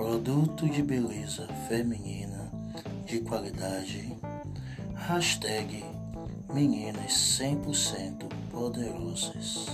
Produto de beleza feminina de qualidade. Hashtag Meninas 100% poderosas.